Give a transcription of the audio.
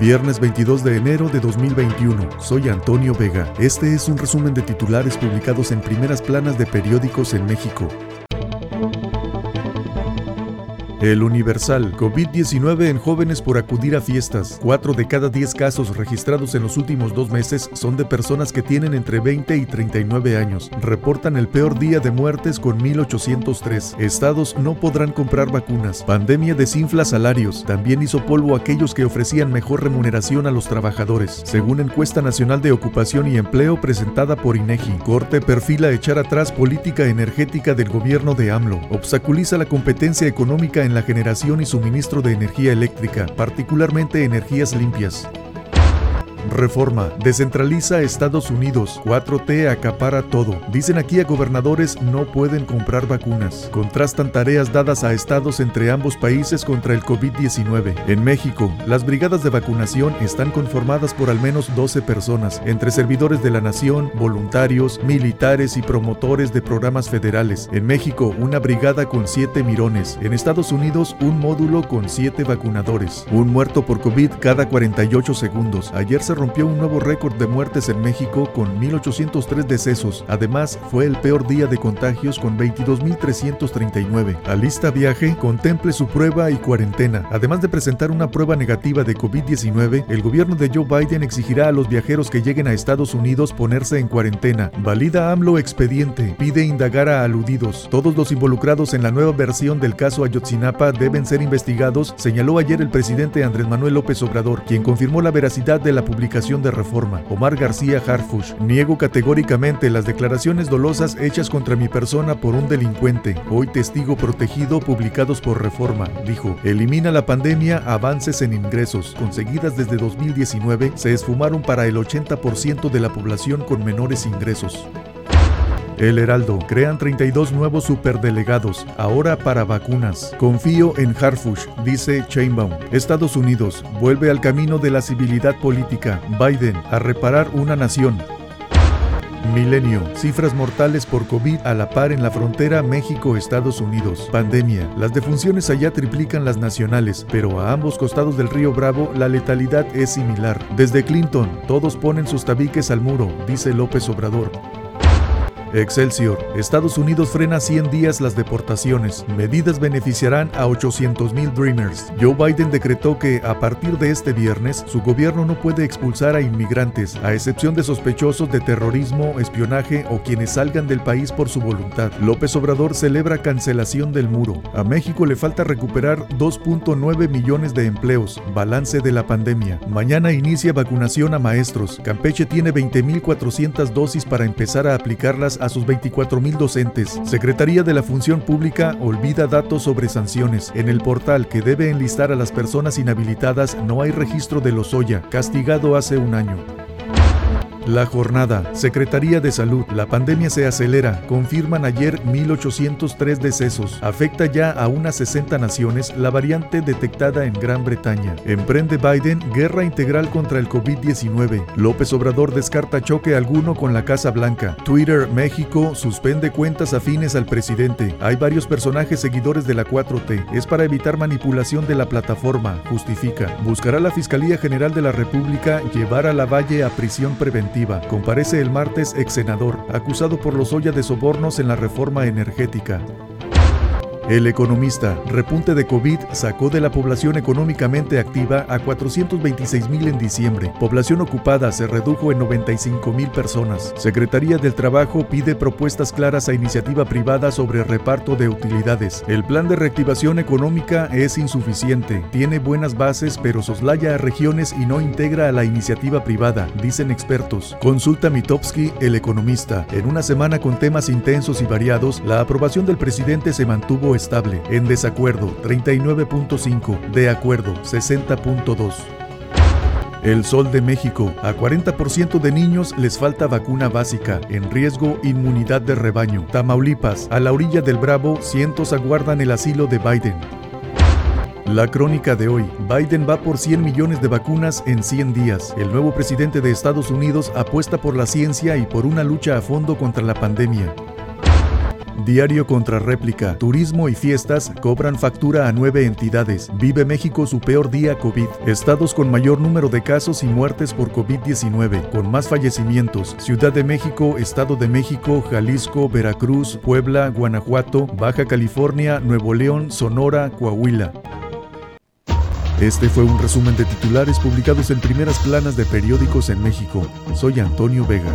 Viernes 22 de enero de 2021. Soy Antonio Vega. Este es un resumen de titulares publicados en primeras planas de periódicos en México. El Universal. COVID-19 en jóvenes por acudir a fiestas. Cuatro de cada diez casos registrados en los últimos dos meses son de personas que tienen entre 20 y 39 años. Reportan el peor día de muertes con 1.803. Estados no podrán comprar vacunas. Pandemia desinfla salarios. También hizo polvo aquellos que ofrecían mejor remuneración a los trabajadores. Según encuesta nacional de ocupación y empleo presentada por INEGI, Corte perfila echar atrás política energética del gobierno de AMLO. Obstaculiza la competencia económica en la generación y suministro de energía eléctrica, particularmente energías limpias. Reforma. Descentraliza Estados Unidos. 4T acapara todo. Dicen aquí a gobernadores no pueden comprar vacunas. Contrastan tareas dadas a estados entre ambos países contra el COVID-19. En México, las brigadas de vacunación están conformadas por al menos 12 personas, entre servidores de la nación, voluntarios, militares y promotores de programas federales. En México, una brigada con 7 mirones. En Estados Unidos, un módulo con 7 vacunadores. Un muerto por COVID cada 48 segundos. Ayer se rompió un nuevo récord de muertes en México con 1.803 decesos. Además, fue el peor día de contagios con 22.339. Alista Viaje contemple su prueba y cuarentena. Además de presentar una prueba negativa de COVID-19, el gobierno de Joe Biden exigirá a los viajeros que lleguen a Estados Unidos ponerse en cuarentena. Valida AMLO expediente. Pide indagar a aludidos. Todos los involucrados en la nueva versión del caso Ayotzinapa deben ser investigados, señaló ayer el presidente Andrés Manuel López Obrador, quien confirmó la veracidad de la publicación de reforma. Omar García Harfush. Niego categóricamente las declaraciones dolosas hechas contra mi persona por un delincuente, hoy testigo protegido, publicados por reforma. Dijo, elimina la pandemia, avances en ingresos, conseguidas desde 2019, se esfumaron para el 80% de la población con menores ingresos. El Heraldo. Crean 32 nuevos superdelegados, ahora para vacunas. Confío en Harfush, dice Chainbaum. Estados Unidos vuelve al camino de la civilidad política. Biden a reparar una nación. Milenio. Cifras mortales por COVID a la par en la frontera México-Estados Unidos. Pandemia. Las defunciones allá triplican las nacionales, pero a ambos costados del río Bravo la letalidad es similar. Desde Clinton, todos ponen sus tabiques al muro, dice López Obrador. Excelsior. Estados Unidos frena 100 días las deportaciones. Medidas beneficiarán a 800.000 Dreamers. Joe Biden decretó que a partir de este viernes su gobierno no puede expulsar a inmigrantes, a excepción de sospechosos de terrorismo, espionaje o quienes salgan del país por su voluntad. López Obrador celebra cancelación del muro. A México le falta recuperar 2.9 millones de empleos. Balance de la pandemia. Mañana inicia vacunación a maestros. Campeche tiene 20.400 dosis para empezar a aplicarlas a sus 24 mil docentes. Secretaría de la Función Pública olvida datos sobre sanciones. En el portal que debe enlistar a las personas inhabilitadas no hay registro de Lozoya, castigado hace un año. La jornada. Secretaría de Salud. La pandemia se acelera. Confirman ayer 1.803 decesos. Afecta ya a unas 60 naciones la variante detectada en Gran Bretaña. Emprende Biden guerra integral contra el COVID-19. López Obrador descarta choque alguno con la Casa Blanca. Twitter México suspende cuentas afines al presidente. Hay varios personajes seguidores de la 4T. Es para evitar manipulación de la plataforma. Justifica. Buscará la Fiscalía General de la República llevar a la Valle a prisión preventiva Comparece el martes ex senador, acusado por los olla de sobornos en la reforma energética. El economista, repunte de COVID sacó de la población económicamente activa a 426 mil en diciembre. Población ocupada se redujo en 95 mil personas. Secretaría del Trabajo pide propuestas claras a iniciativa privada sobre reparto de utilidades. El plan de reactivación económica es insuficiente. Tiene buenas bases, pero soslaya a regiones y no integra a la iniciativa privada, dicen expertos. Consulta Mitowski, el economista. En una semana con temas intensos y variados, la aprobación del presidente se mantuvo estable, en desacuerdo 39.5, de acuerdo 60.2. El Sol de México. A 40% de niños les falta vacuna básica. En riesgo, inmunidad de rebaño. Tamaulipas. A la orilla del Bravo, cientos aguardan el asilo de Biden. La crónica de hoy. Biden va por 100 millones de vacunas en 100 días. El nuevo presidente de Estados Unidos apuesta por la ciencia y por una lucha a fondo contra la pandemia. Diario contra réplica. Turismo y fiestas cobran factura a nueve entidades. Vive México su peor día COVID. Estados con mayor número de casos y muertes por COVID-19, con más fallecimientos. Ciudad de México, Estado de México, Jalisco, Veracruz, Puebla, Guanajuato, Baja California, Nuevo León, Sonora, Coahuila. Este fue un resumen de titulares publicados en primeras planas de periódicos en México. Soy Antonio Vega.